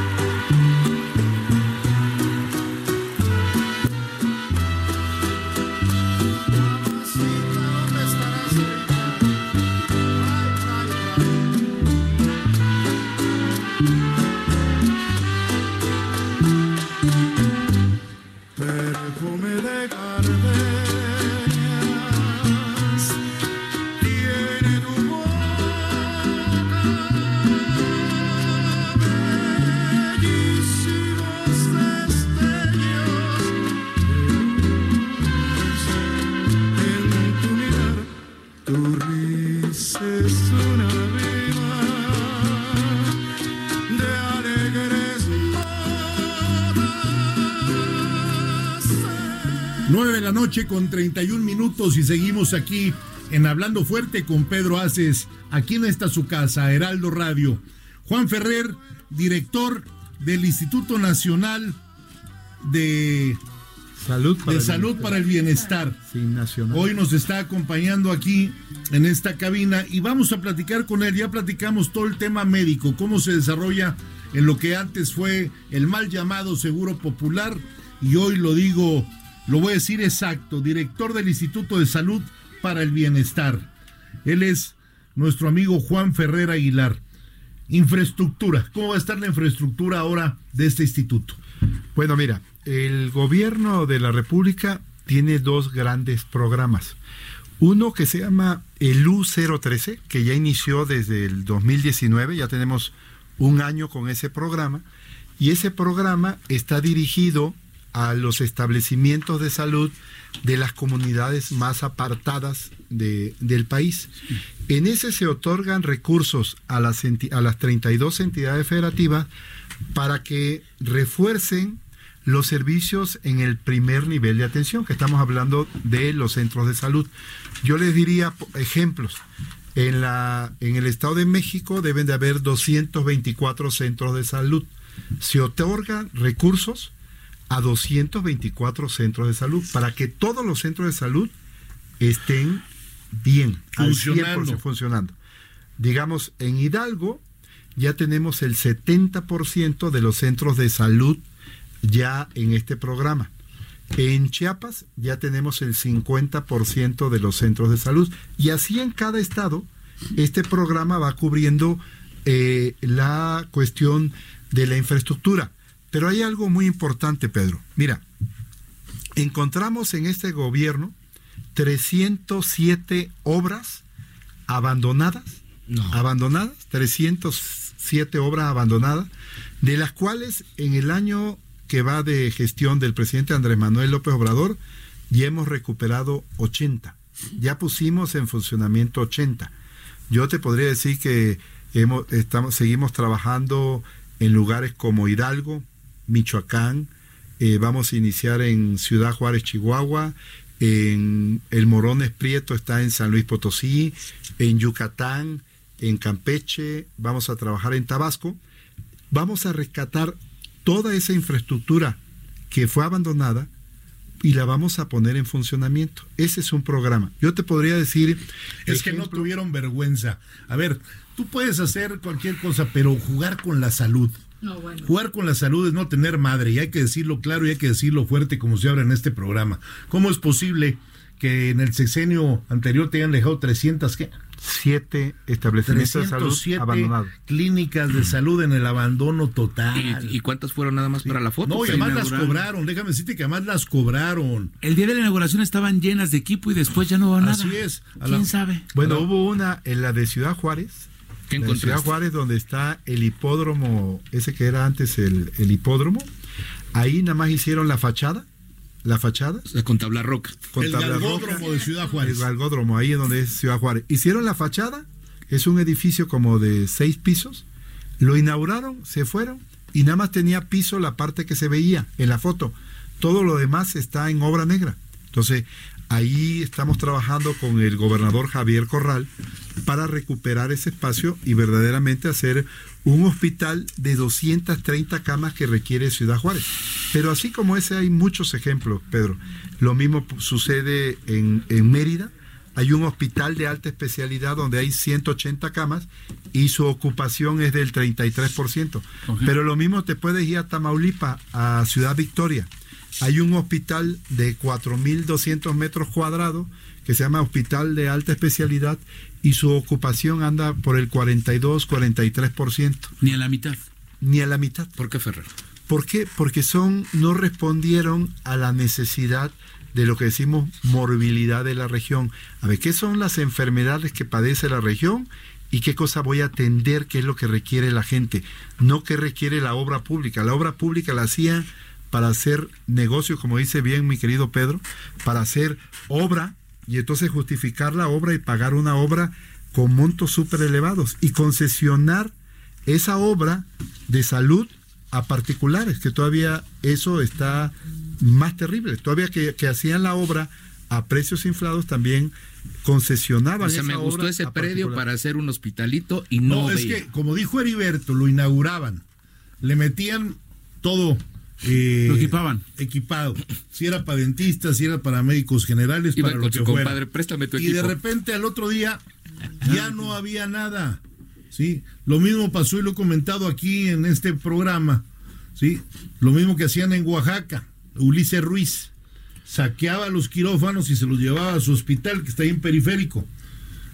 Con 31 minutos y seguimos aquí en Hablando Fuerte con Pedro Aces, aquí en esta su casa, Heraldo Radio. Juan Ferrer, director del Instituto Nacional de, Salud para de el Salud bienestar. para el Bienestar. Sí, nacional. Hoy nos está acompañando aquí en esta cabina y vamos a platicar con él. Ya platicamos todo el tema médico, cómo se desarrolla en lo que antes fue el mal llamado Seguro Popular y hoy lo digo, lo voy a decir exacto, director del Instituto de Salud para el Bienestar. Él es nuestro amigo Juan Ferrer Aguilar. Infraestructura, ¿cómo va a estar la infraestructura ahora de este instituto? Bueno, mira, el gobierno de la República tiene dos grandes programas. Uno que se llama el U013, que ya inició desde el 2019, ya tenemos un año con ese programa, y ese programa está dirigido a los establecimientos de salud de las comunidades más apartadas de- del país. En ese se otorgan recursos a las, a las 32 entidades federativas para que refuercen los servicios en el primer nivel de atención, que estamos hablando de los centros de salud. Yo les diría ejemplos. En, la, en el Estado de México deben de haber 224 centros de salud. Se otorgan recursos a 224 centros de salud para que todos los centros de salud estén bien, al 100% Funcionando. funcionando. Digamos, en Hidalgo ya tenemos el 70% de los centros de salud ya en este programa. En Chiapas ya tenemos el 50% de los centros de salud. Y así en cada estado, este programa va cubriendo eh, la cuestión de la infraestructura. Pero hay algo muy importante, Pedro. Mira, encontramos en este gobierno 307 obras abandonadas, abandonadas, 307 obras abandonadas, de las cuales en el año que va de gestión del presidente Andrés Manuel López Obrador, ya hemos recuperado 80. Ya pusimos en funcionamiento 80. Yo te podría decir que hemos, estamos, seguimos trabajando en lugares como Hidalgo, Michoacán, eh, vamos a iniciar en Ciudad Juárez, Chihuahua, en el Morones Prieto está en San Luis Potosí, en Yucatán, en Campeche, vamos a trabajar en Tabasco. Vamos a rescatar toda esa infraestructura que fue abandonada y la vamos a poner en funcionamiento. Ese es un programa. Yo te podría decir... Es que no tuvieron vergüenza. A ver, tú puedes hacer cualquier cosa, pero jugar con la salud. No, bueno. Jugar con la salud es no tener madre, y hay que decirlo claro y hay que decirlo fuerte como se habla en este programa. ¿Cómo es posible que en el sexenio anterior te hayan dejado 300 ¿qué? Siete establecimientos de salud 307 abandonados. clínicas de salud en el abandono total. ¿Y, y cuántas fueron nada más para la foto? no, y además las cobraron, déjame decirte que además las cobraron. El día de la inauguración estaban llenas de equipo y después ya no va nada. Así es. A ¿Quién la- sabe? Bueno, hubo una en la de Ciudad Juárez. ¿Qué la de Ciudad? Juárez, donde está el hipódromo, ese que era antes el, el hipódromo. Ahí nada más hicieron la fachada. La fachada. O sea, con tabla roca. Con el tabla galgódromo roca. de Ciudad Juárez. El galgódromo, ahí es donde es Ciudad Juárez. Hicieron la fachada, es un edificio como de seis pisos. Lo inauguraron, se fueron y nada más tenía piso la parte que se veía en la foto. Todo lo demás está en obra negra. Entonces, ahí estamos trabajando con el gobernador Javier Corral para recuperar ese espacio y verdaderamente hacer un hospital de 230 camas que requiere Ciudad Juárez. Pero así como ese hay muchos ejemplos, Pedro. Lo mismo sucede en, en Mérida. Hay un hospital de alta especialidad donde hay 180 camas y su ocupación es del 33%. Pero lo mismo te puedes ir a Tamaulipa, a Ciudad Victoria. Hay un hospital de 4.200 metros cuadrados que se llama Hospital de Alta Especialidad y su ocupación anda por el 42-43%, Ni a la mitad. ni a la mitad. ¿Por qué Ferrer? ¿Por qué? Porque son, no respondieron a la necesidad de lo que decimos morbilidad de la región. A ver, ¿qué son las enfermedades que padece la región? ¿Y qué cosa voy a atender? ¿Qué es lo que requiere la gente? No que requiere la obra pública. La obra pública la hacía para hacer negocio, como dice bien mi querido Pedro, para hacer obra y entonces justificar la obra y pagar una obra con montos súper elevados y concesionar esa obra de salud a particulares, que todavía eso está más terrible. Todavía que, que hacían la obra a precios inflados, también concesionaban. O sea, esa me gustó obra ese predio para hacer un hospitalito y no, No, es que, como dijo Heriberto, lo inauguraban. le metían todo. Eh, Lo equipaban. Equipado. Si era para dentistas, si era para médicos generales, Iba para con lo su que fuera. compadre, préstame tu Y de repente al otro día ya no había nada. ¿sí? Lo mismo pasó y lo he comentado aquí en este programa. ¿sí? Lo mismo que hacían en Oaxaca. Ulises Ruiz saqueaba los quirófanos y se los llevaba a su hospital que está ahí en periférico.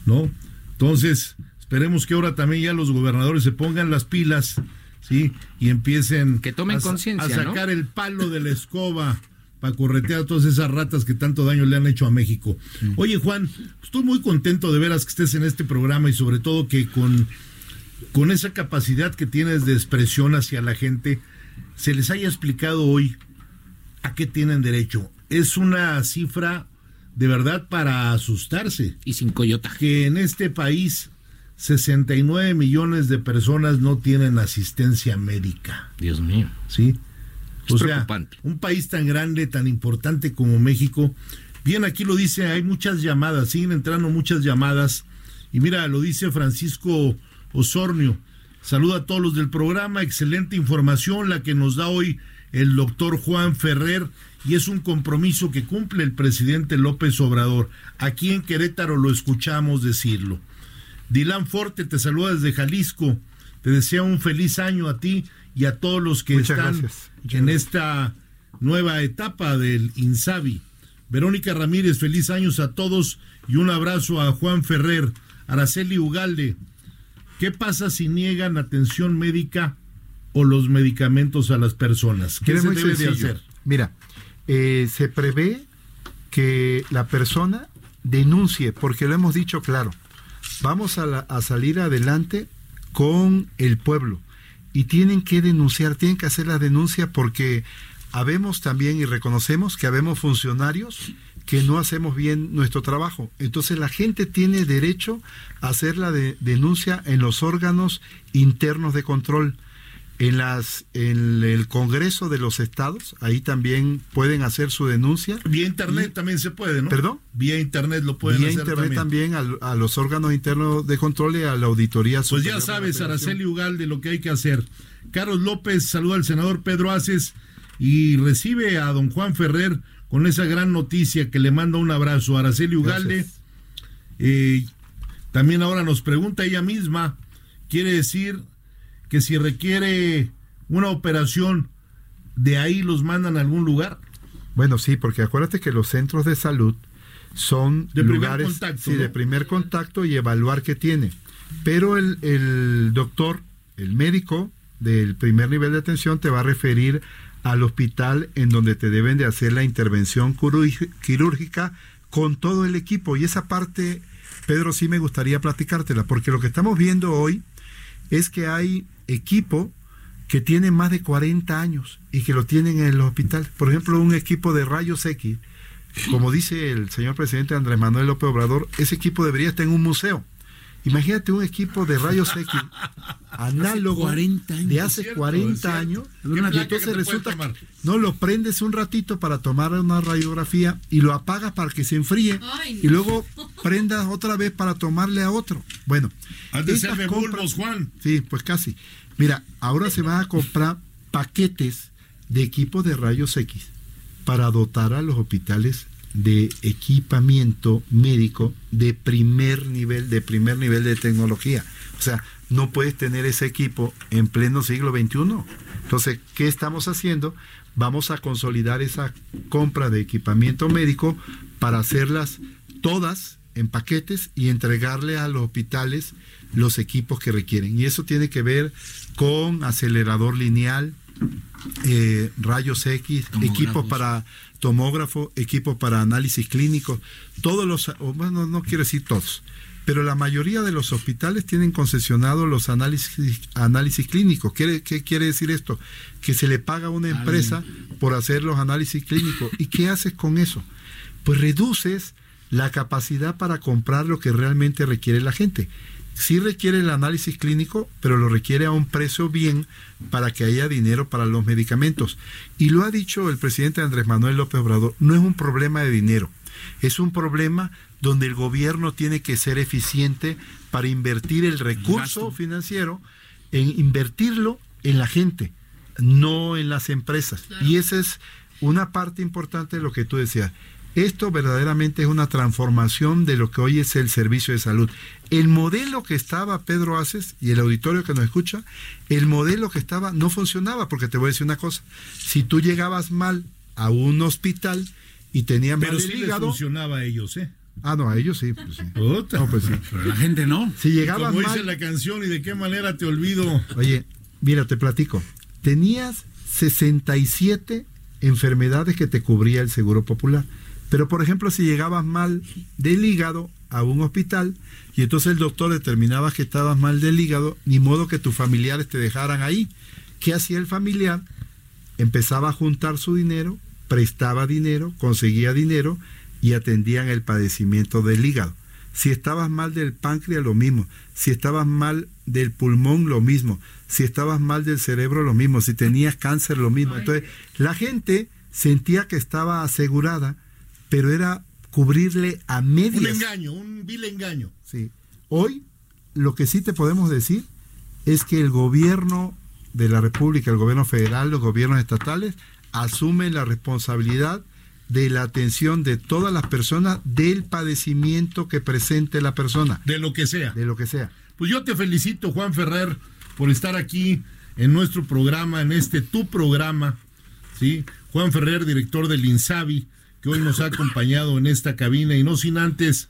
¿no? Entonces, esperemos que ahora también ya los gobernadores se pongan las pilas, ¿sí? Y empiecen Que tomen a a ¿no? sacar el palo de la escoba para corretear a todas esas ratas que tanto daño le han hecho a México. Oye, Juan, estoy muy contento de veras que estés en este programa y sobre todo que con, con esa capacidad que tienes de expresión hacia la gente, se les haya explicado hoy a qué tienen derecho. Es una cifra de verdad para asustarse Y sin coyota. que en este país 69 millones de personas no tienen asistencia médica, Dios mío. ¿sí? Es O sea, un país tan grande, tan importante como México. Bien, aquí lo dice, hay muchas llamadas, siguen entrando muchas llamadas. Y mira, lo dice Francisco Osornio. Saluda a todos los del programa, excelente información la que nos da hoy el doctor Juan Ferrer y es un compromiso que cumple el presidente López Obrador. Aquí en Querétaro lo escuchamos decirlo. Dilan Forte te saluda desde Jalisco. Te desea un feliz año a ti y a todos los que Muchas están gracias. En esta nueva etapa del INSABI. Verónica Ramírez, feliz años a todos y un abrazo a Juan Ferrer, Araceli Ugalde. ¿Qué pasa si niegan atención médica o los medicamentos a las personas? ¿Qué Mira, se debe de hacer? Mira, eh, se prevé que la persona denuncie, porque lo hemos dicho claro, vamos a, a salir adelante con el pueblo y tienen que denunciar, tienen que hacer la denuncia porque habemos también y reconocemos que habemos funcionarios que no hacemos bien nuestro trabajo. Entonces la gente tiene derecho a hacer la de- denuncia en los órganos internos de control. En, las, en el Congreso de los Estados, ahí también pueden hacer su denuncia. Vía internet también se puede, ¿no? ¿Perdón? Vía internet lo pueden Vía hacer Internet también. también, a, a los órganos internos de control y a la auditoría Pues ya de sabes. Araceli Ugalde, lo que hay que hacer. Carlos López saluda al senador Pedro Aces y recibe a don Juan Ferrer con esa gran noticia que le manda un abrazo. Araceli Ugalde eh, también ahora nos pregunta ella misma, quiere decir que si requiere una operación, de ahí los mandan a algún lugar. Bueno, sí, porque acuérdate que los centros de salud son De primer lugares contacto, sí, ¿no? de primer contacto y evaluar qué tiene. Pero el, el doctor, el médico del primer nivel de atención te va a referir al hospital en donde te deben de hacer la intervención quirúrgica con todo el equipo. Y esa parte, Pedro, sí me gustaría platicártela, porque lo que estamos viendo hoy es que hay equipo que tiene más de 40 años y que lo tienen en el hospital. Por ejemplo, un equipo de rayos X, como dice el señor presidente Andrés Manuel López Obrador, ese equipo debería estar en un museo. Imagínate un equipo de rayos X (laughs) análogo 40 años. de hace Es cierto, 40 es cierto. años. ¿Qué Y entonces resulta tomar? que no lo prendes un ratito para tomar una radiografía y lo apagas para que se enfríe Ay, no. y luego prendas otra vez para tomarle a otro. Bueno, Has de ser estas de compras- bulbos, Juan. Sí, pues casi. Mira, ahora se van a comprar paquetes de equipos de rayos X para dotar a los hospitales de equipamiento médico de primer nivel, de primer nivel de tecnología. O sea, no puedes tener ese equipo en pleno siglo XXI. Entonces, ¿qué estamos haciendo? Vamos a consolidar esa compra de equipamiento médico para hacerlas todas en paquetes y entregarle a los hospitales los equipos que requieren. Y eso tiene que ver con acelerador lineal, eh, rayos X, equipos para tomógrafo, equipos para análisis clínico, todos los, bueno, no quiero decir todos, pero la mayoría de los hospitales tienen concesionados los análisis, análisis clínicos. ¿Quiere, ¿Qué quiere decir esto? Que se le paga a una empresa por hacer los análisis clínicos. ¿Y qué haces con eso? Pues reduces la capacidad para comprar lo que realmente requiere la gente. Sí requiere el análisis clínico, pero lo requiere a un precio bien para que haya dinero para los medicamentos. Y lo ha dicho el presidente Andrés Manuel López Obrador, no es un problema de dinero, es un problema donde el gobierno tiene que ser eficiente para invertir el recurso Gasto. financiero en invertirlo en la gente. no en las empresas. Y esa es una parte importante de lo que tú decías. Esto verdaderamente es una transformación de lo que hoy es el servicio de salud. El modelo que estaba Pedro Aces y el auditorio que nos escucha, el modelo que estaba no funcionaba, porque te voy a decir una cosa, si tú llegabas mal a un hospital y tenían Pero mal sí el les hígado, funcionaba a ellos, ¿eh? ah no, a ellos sí, pues sí. Puta. No, pues sí. Pero la gente no. Si llegabas Como dice la canción, y de qué manera te olvido. Oye, mira, te platico. Tenías 67 enfermedades que te cubría el Seguro Popular. Pero, por ejemplo, si llegabas mal del hígado a un hospital y entonces el doctor determinaba que estabas mal del hígado, ni modo que tus familiares te dejaran ahí. ¿Qué hacía el familiar? Empezaba a juntar su dinero, prestaba dinero, conseguía dinero y atendían el padecimiento del hígado. Si estabas mal del páncreas, lo mismo. Si estabas mal del pulmón, lo mismo. Si estabas mal del cerebro, lo mismo. Si tenías cáncer, lo mismo. Entonces, la gente sentía que estaba asegurada, pero era cubrirle a Un medias. engaño, un vil engaño. Sí. Hoy, lo que sí te podemos decir es que el gobierno de la República, el gobierno federal, los gobiernos estatales, asumen la responsabilidad de la atención de todas las personas del padecimiento que presente la persona, De lo que sea. de lo que sea. Pues yo te felicito, Juan Ferrer, por estar aquí en nuestro programa, en este tu programa, ¿sí? Juan Ferrer, director del INSABI, que hoy nos ha acompañado en esta cabina, y no sin antes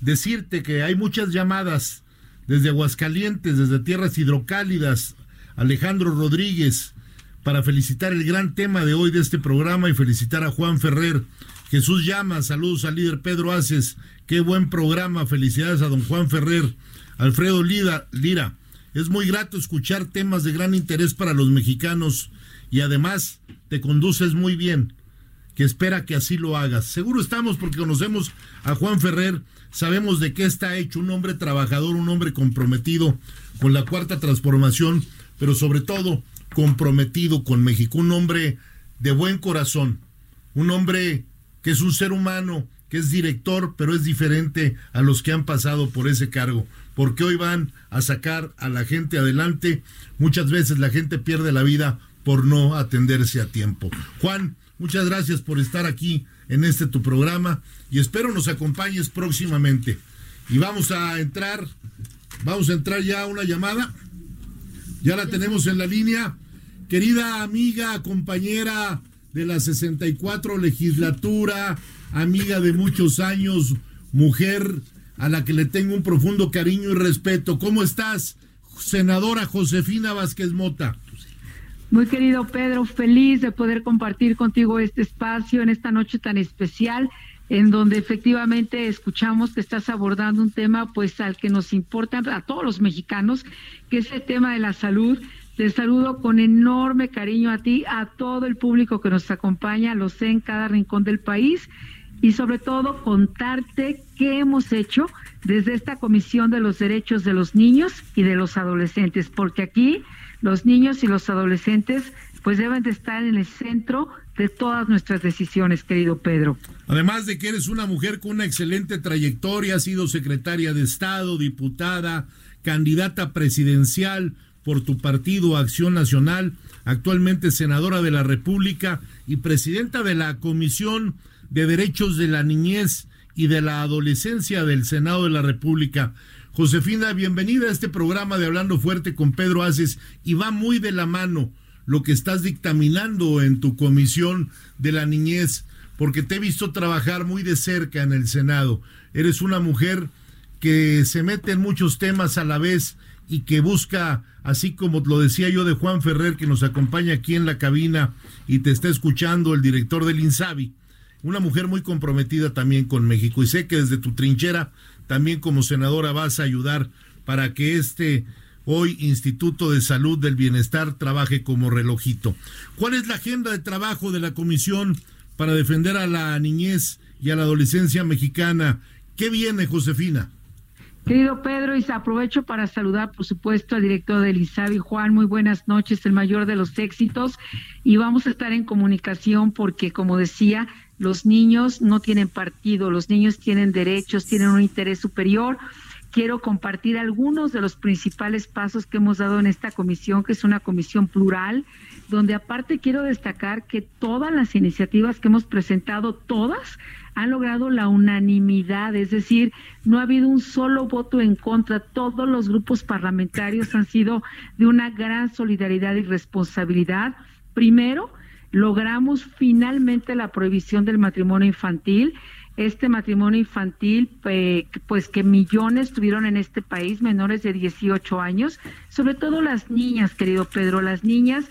decirte que hay muchas llamadas desde Aguascalientes, desde tierras hidrocálidas, Alejandro Rodríguez, para felicitar el gran tema de hoy de este programa y felicitar a Juan Ferrer. Jesús llama, saludos al líder Pedro Aces, qué buen programa, felicidades a don Juan Ferrer. Alfredo Lira, Lira, es muy grato escuchar temas de gran interés para los mexicanos y además te conduces muy bien, que espera que así lo hagas. Seguro estamos porque conocemos a Juan Ferrer, sabemos de qué está hecho, un hombre trabajador, un hombre comprometido con la cuarta transformación, pero sobre todo comprometido con México, un hombre de buen corazón, un hombre que es un ser humano, que es director, pero es diferente a los que han pasado por ese cargo, porque hoy van a sacar a la gente adelante. Muchas veces la gente pierde la vida por no atenderse a tiempo. Juan, muchas gracias por estar aquí en este tu programa y espero nos acompañes próximamente. Y vamos a entrar, vamos a entrar ya a una llamada. Ya la tenemos en la línea. Querida amiga, compañera de la 64 legislatura, amiga de muchos años, mujer a la que le tengo un profundo cariño y respeto. ¿Cómo estás, senadora Josefina Vázquez Mota? Muy querido Pedro, feliz de poder compartir contigo este espacio en esta noche tan especial en donde efectivamente escuchamos que estás abordando un tema pues al que nos importa a todos los mexicanos, que es el tema de la salud. Te saludo con enorme cariño a ti, a todo el público que nos acompaña, lo sé en cada rincón del país y sobre todo contarte qué hemos hecho desde esta Comisión de los Derechos de los Niños y de los Adolescentes, porque aquí los niños y los adolescentes pues deben de estar en el centro de todas nuestras decisiones, querido Pedro. Además de que eres una mujer con una excelente trayectoria, has sido secretaria de Estado, diputada, candidata presidencial por tu partido Acción Nacional, actualmente senadora de la República y presidenta de la Comisión de Derechos de la Niñez y de la Adolescencia del Senado de la República. Josefina, bienvenida a este programa de Hablando Fuerte con Pedro Aces y va muy de la mano lo que estás dictaminando en tu comisión de la niñez, porque te he visto trabajar muy de cerca en el Senado. Eres una mujer que se mete en muchos temas a la vez y que busca, así como lo decía yo de Juan Ferrer, que nos acompaña aquí en la cabina y te está escuchando el director del INSABI, una mujer muy comprometida también con México. Y sé que desde tu trinchera, también como senadora, vas a ayudar para que este hoy Instituto de Salud del Bienestar trabaje como relojito. ¿Cuál es la agenda de trabajo de la Comisión para defender a la niñez y a la adolescencia mexicana? ¿Qué viene, Josefina? Querido Pedro, y aprovecho para saludar, por supuesto, al director del ISABI, Juan. Muy buenas noches, el mayor de los éxitos. Y vamos a estar en comunicación porque, como decía, los niños no tienen partido, los niños tienen derechos, tienen un interés superior. Quiero compartir algunos de los principales pasos que hemos dado en esta comisión, que es una comisión plural, donde aparte quiero destacar que todas las iniciativas que hemos presentado, todas, han logrado la unanimidad, es decir, no ha habido un solo voto en contra, todos los grupos parlamentarios han sido de una gran solidaridad y responsabilidad. Primero, logramos finalmente la prohibición del matrimonio infantil este matrimonio infantil, pues que millones tuvieron en este país, menores de 18 años, sobre todo las niñas, querido Pedro, las niñas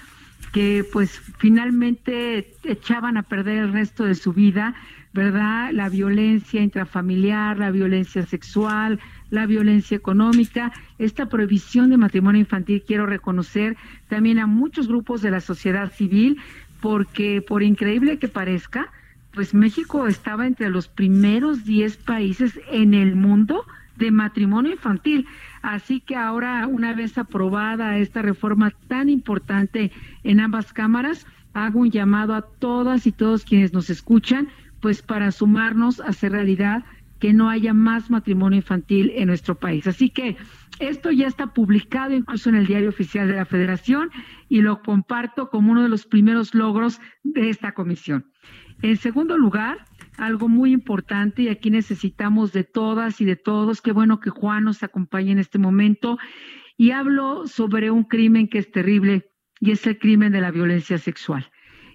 que pues finalmente echaban a perder el resto de su vida, ¿verdad? La violencia intrafamiliar, la violencia sexual, la violencia económica, esta prohibición de matrimonio infantil, quiero reconocer también a muchos grupos de la sociedad civil, porque por increíble que parezca, pues México estaba entre los primeros 10 países en el mundo de matrimonio infantil. Así que ahora, una vez aprobada esta reforma tan importante en ambas cámaras, hago un llamado a todas y todos quienes nos escuchan, pues para sumarnos a hacer realidad que no haya más matrimonio infantil en nuestro país. Así que esto ya está publicado incluso en el diario oficial de la Federación y lo comparto como uno de los primeros logros de esta comisión. En segundo lugar, algo muy importante y aquí necesitamos de todas y de todos, qué bueno que Juan nos acompañe en este momento, y hablo sobre un crimen que es terrible y es el crimen de la violencia sexual.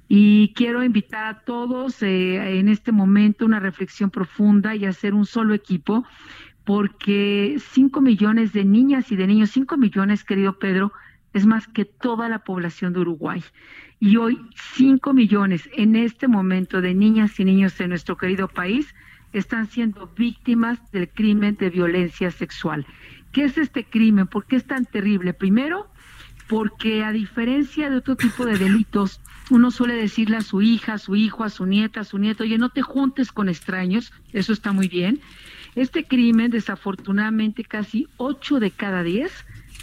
Y quiero invitar a todos eh, en este momento una reflexión profunda y hacer un solo equipo, porque cinco millones de niñas y de niños, cinco millones, querido Pedro, es más que toda la población de Uruguay. Y hoy 5 millones en este momento de niñas y niños de nuestro querido país están siendo víctimas del crimen de violencia sexual. ¿Qué es este crimen? ¿Por qué es tan terrible? Primero, porque a diferencia de otro tipo de delitos, uno suele decirle a su hija, a su hijo, a su nieta, a su nieto, oye, no te juntes con extraños, eso está muy bien. Este crimen, desafortunadamente, casi 8 de cada 10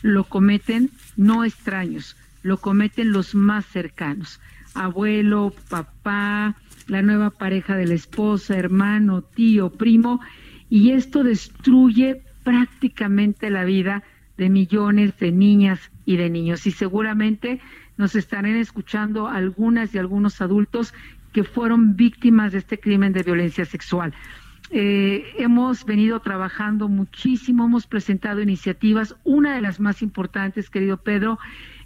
lo cometen no extraños, lo cometen los más cercanos, abuelo, papá, la nueva pareja de la esposa, hermano, tío, primo, y esto destruye prácticamente la vida de millones de niñas y de niños. Y seguramente nos estarán escuchando algunas y algunos adultos que fueron víctimas de este crimen de violencia sexual. Eh, hemos venido trabajando muchísimo, hemos presentado iniciativas. Una de las más importantes, querido Pedro,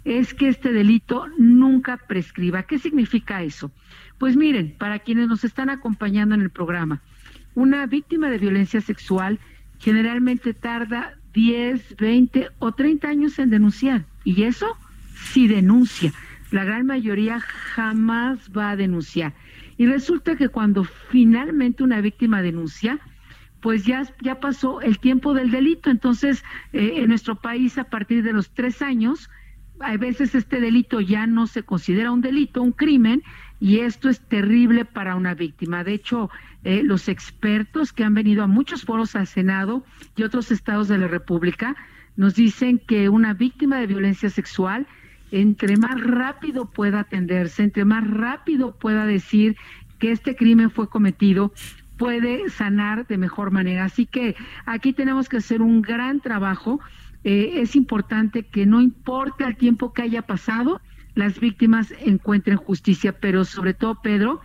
es que este delito nunca prescriba. ¿Qué significa eso? Pues miren, para quienes nos están acompañando en el programa, una víctima de violencia sexual generalmente tarda 10, 20 o 30 años en denunciar. Y eso sí denuncia. La gran mayoría jamás va a denunciar. Y resulta que cuando finalmente una víctima denuncia, pues ya, ya pasó el tiempo del delito. Entonces, eh, en nuestro país, a partir de los tres años, a veces este delito ya no se considera un delito, un crimen, y esto es terrible para una víctima. De hecho, eh, los expertos que han venido a muchos foros al Senado y otros estados de la República nos dicen que una víctima de violencia sexual, entre más rápido pueda atenderse, entre más rápido pueda decir que este crimen fue cometido, puede sanar de mejor manera. Así que aquí tenemos que hacer un gran trabajo eh, es importante que no importa el tiempo que haya pasado, las víctimas encuentren justicia, pero sobre todo, Pedro,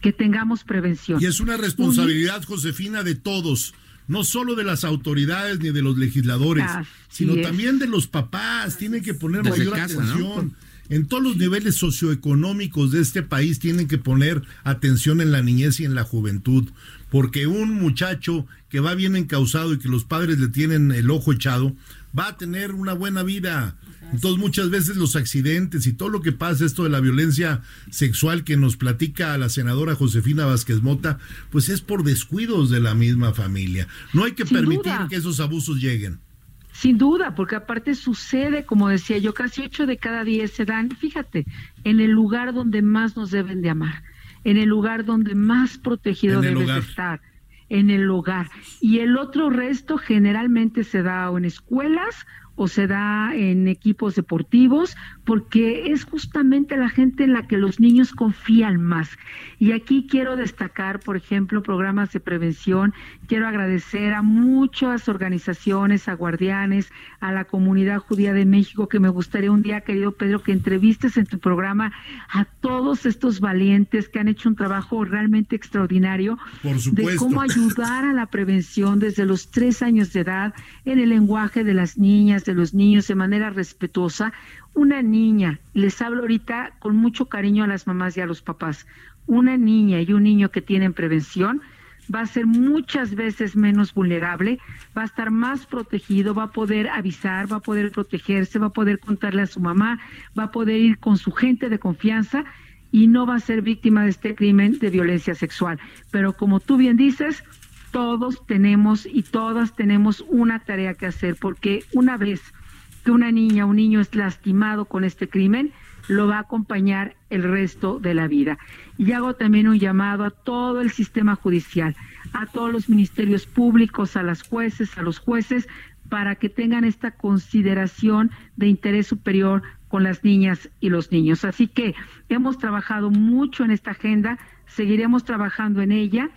que tengamos prevención. Y es una responsabilidad, Josefina, de todos, no solo de las autoridades ni de los legisladores, sino también de los papás. Tienen que poner mayor atención. En todos los niveles socioeconómicos de este país tienen que poner atención en la niñez y en la juventud, porque un muchacho que va bien encausado y que los padres le tienen el ojo echado, va a tener una buena vida. Entonces muchas veces los accidentes y todo lo que pasa, esto de la violencia sexual que nos platica la senadora Josefina Vázquez Mota, pues es por descuidos de la misma familia. No hay que permitir que esos abusos lleguen. Sin duda, porque aparte sucede, como decía yo, casi ocho de cada diez se dan, fíjate, en el lugar donde más nos deben de amar, en el lugar donde más protegido debes estar en el hogar. Y el otro resto generalmente se da o en escuelas o se da en equipos deportivos, porque es justamente la gente en la que los niños confían más. Y aquí quiero destacar, por ejemplo, programas de prevención. Quiero agradecer a muchas organizaciones, a guardianes, a la comunidad judía de México, que me gustaría un día, querido Pedro, que entrevistes en tu programa a todos estos valientes que han hecho un trabajo realmente extraordinario de cómo ayudar a la prevención desde los tres años de edad en el lenguaje de las niñas, de los niños de manera respetuosa. Una niña, les hablo ahorita con mucho cariño a las mamás y a los papás, una niña y un niño que tienen prevención va a ser muchas veces menos vulnerable, va a estar más protegido, va a poder avisar, va a poder protegerse, va a poder contarle a su mamá, va a poder ir con su gente de confianza y no va a ser víctima de este crimen de violencia sexual. Pero como tú bien dices, todos tenemos y todas tenemos una tarea que hacer, porque una vez que una niña o un niño es lastimado con este crimen, lo va a acompañar el resto de la vida. Y hago también un llamado a todo el sistema judicial, a todos los ministerios públicos, a las jueces, a los jueces, para que tengan esta consideración de interés superior con las niñas y los niños. Así que hemos trabajado mucho en esta agenda, seguiremos trabajando en ella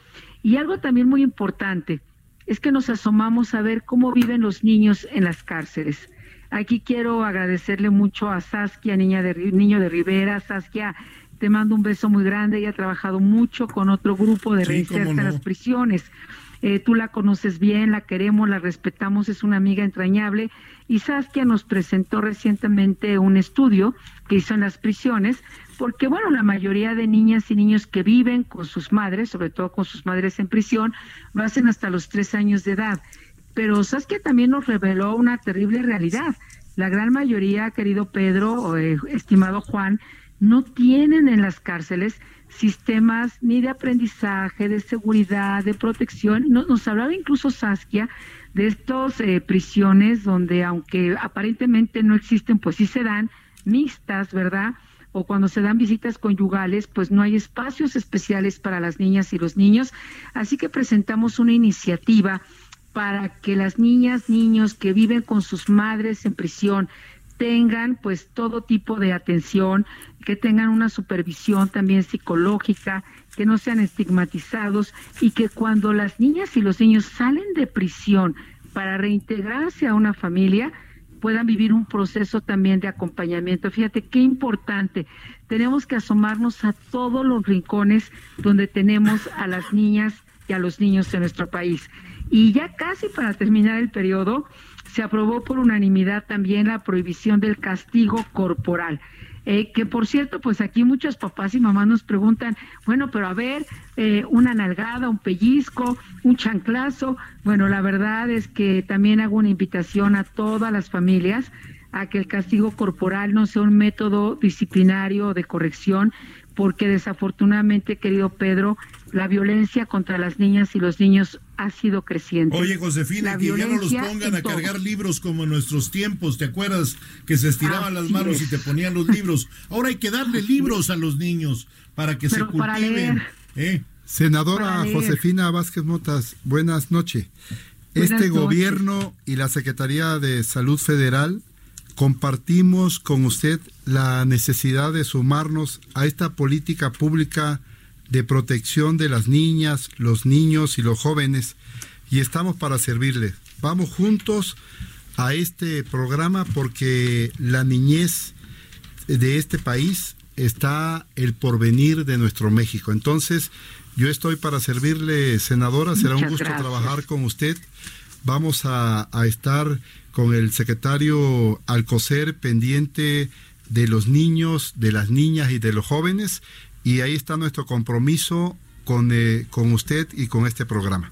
y algo también muy importante es que nos asomamos a ver cómo viven los niños en las cárceles. Aquí quiero agradecerle mucho a Saskia, niña de, niño de Rivera. Saskia, te mando un beso muy grande. Ella ha trabajado mucho con otro grupo de sí, en las prisiones. Eh, tú la conoces bien, la queremos, la respetamos, es una amiga entrañable. Y Saskia nos presentó recientemente un estudio que hizo en las prisiones porque bueno, la mayoría de niñas y niños que viven con sus madres, sobre todo con sus madres en prisión, lo hacen hasta los tres años de edad. Pero Saskia también nos reveló una terrible realidad. La gran mayoría, querido Pedro, eh, estimado Juan, no tienen en las cárceles sistemas ni de aprendizaje, de seguridad, de protección. nos hablaba incluso Saskia de estas eh, prisiones donde, aunque aparentemente no existen, pues sí se dan mixtas, ¿verdad? o cuando se dan visitas conyugales, pues no hay espacios especiales para las niñas y los niños. Así que presentamos una iniciativa para que las niñas, niños que viven con sus madres en prisión tengan pues todo tipo de atención, que tengan una supervisión también psicológica, que no sean estigmatizados y que cuando las niñas y los niños salen de prisión para reintegrarse a una familia, puedan vivir un proceso también de acompañamiento. Fíjate qué importante. Tenemos que asomarnos a todos los rincones donde tenemos a las niñas y a los niños en nuestro país. Y ya casi para terminar el periodo, se aprobó por unanimidad también la prohibición del castigo corporal. Eh, que por cierto, pues aquí muchos papás y mamás nos preguntan, bueno, pero a ver, eh, una nalgada, un pellizco, un chanclazo. Bueno, la verdad es que también hago una invitación a todas las familias a que el castigo corporal no sea un método disciplinario de corrección, porque desafortunadamente, querido Pedro, la violencia contra las niñas y los niños ha sido creciente. Oye, Josefina, que ya no los pongan a cargar libros como en nuestros tiempos, ¿te acuerdas? Que se estiraban las manos y te ponían los libros. Ahora hay que darle libros a los niños para que se cultiven. ¿eh? Senadora Josefina Vázquez Motas, buenas noches. este gobierno y la Secretaría de Salud Federal compartimos con usted la necesidad de sumarnos a esta política pública de protección de las niñas, los niños y los jóvenes y estamos para servirles. Vamos juntos a este programa porque la niñez de este país está el porvenir de nuestro México. Entonces, yo estoy para servirle, senadora. Será un gusto trabajar con usted. Vamos a, estar con el secretario Alcocer pendiente de los niños, de las niñas y de los jóvenes y ahí está nuestro compromiso con, eh, con usted y con este programa.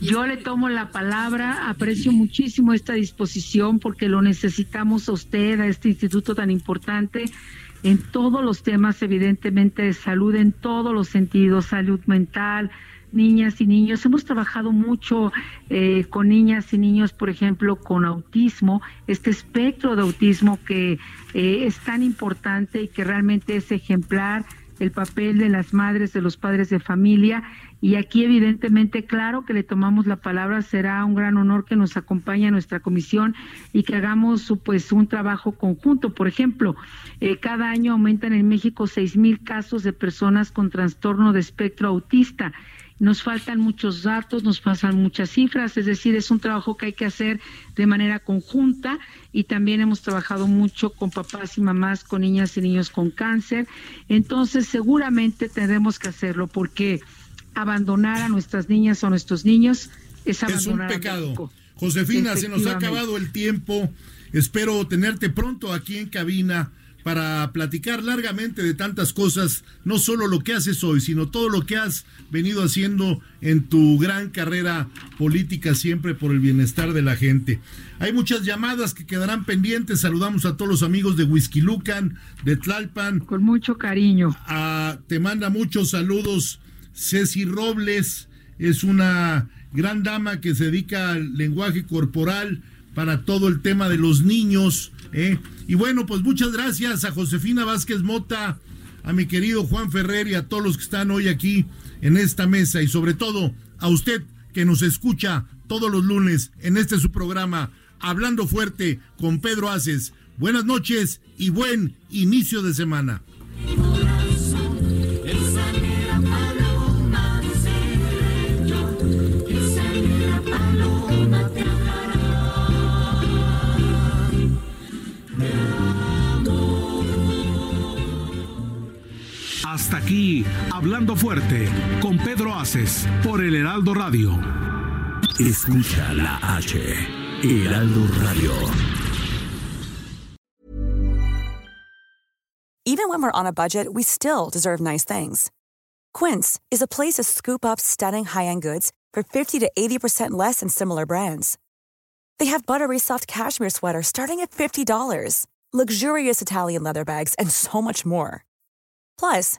Yo le tomo la palabra, aprecio muchísimo esta disposición porque lo necesitamos a usted, a este instituto tan importante, en todos los temas, evidentemente, de salud, en todos los sentidos, salud mental, niñas y niños. Hemos trabajado mucho eh, con niñas y niños, por ejemplo, con autismo, este espectro de autismo que eh, es tan importante y que realmente es ejemplar el papel de las madres, de los padres de familia. Y aquí evidentemente, claro que le tomamos la palabra, será un gran honor que nos acompañe a nuestra comisión y que hagamos pues un trabajo conjunto. Por ejemplo, eh, cada año aumentan en México seis mil casos de personas con trastorno de espectro autista. Nos faltan muchos datos, nos pasan muchas cifras, es decir, es un trabajo que hay que hacer de manera conjunta y también hemos trabajado mucho con papás y mamás, con niñas y niños con cáncer. Entonces, seguramente tendremos que hacerlo porque abandonar a nuestras niñas o a nuestros niños es abandonar es un pecado. A México. Josefina, se nos ha acabado el tiempo. Espero tenerte pronto aquí en cabina para platicar largamente de tantas cosas, no solo lo que haces hoy, sino todo lo que has venido haciendo en tu gran carrera política siempre por el bienestar de la gente. Hay muchas llamadas que quedarán pendientes. Saludamos a todos los amigos de Whisky Lucan, de Tlalpan. Con mucho cariño. Ah, te manda muchos saludos Ceci Robles, es una gran dama que se dedica al lenguaje corporal para todo el tema de los niños. ¿eh? Y bueno, pues muchas gracias a Josefina Vázquez Mota, a mi querido Juan Ferrer y a todos los que están hoy aquí en esta mesa y sobre todo a usted que nos escucha todos los lunes en este su programa Hablando Fuerte con Pedro Aces. Buenas noches y buen inicio de semana. Hasta aquí, Hablando Fuerte, con Pedro Aces, por el Heraldo Radio. Escucha la H, Heraldo Radio. Even when we're on a budget, we still deserve nice things. Quince is a place to scoop up stunning high-end goods for 50 to 80% less than similar brands. They have buttery soft cashmere sweaters starting at $50, luxurious Italian leather bags, and so much more. Plus,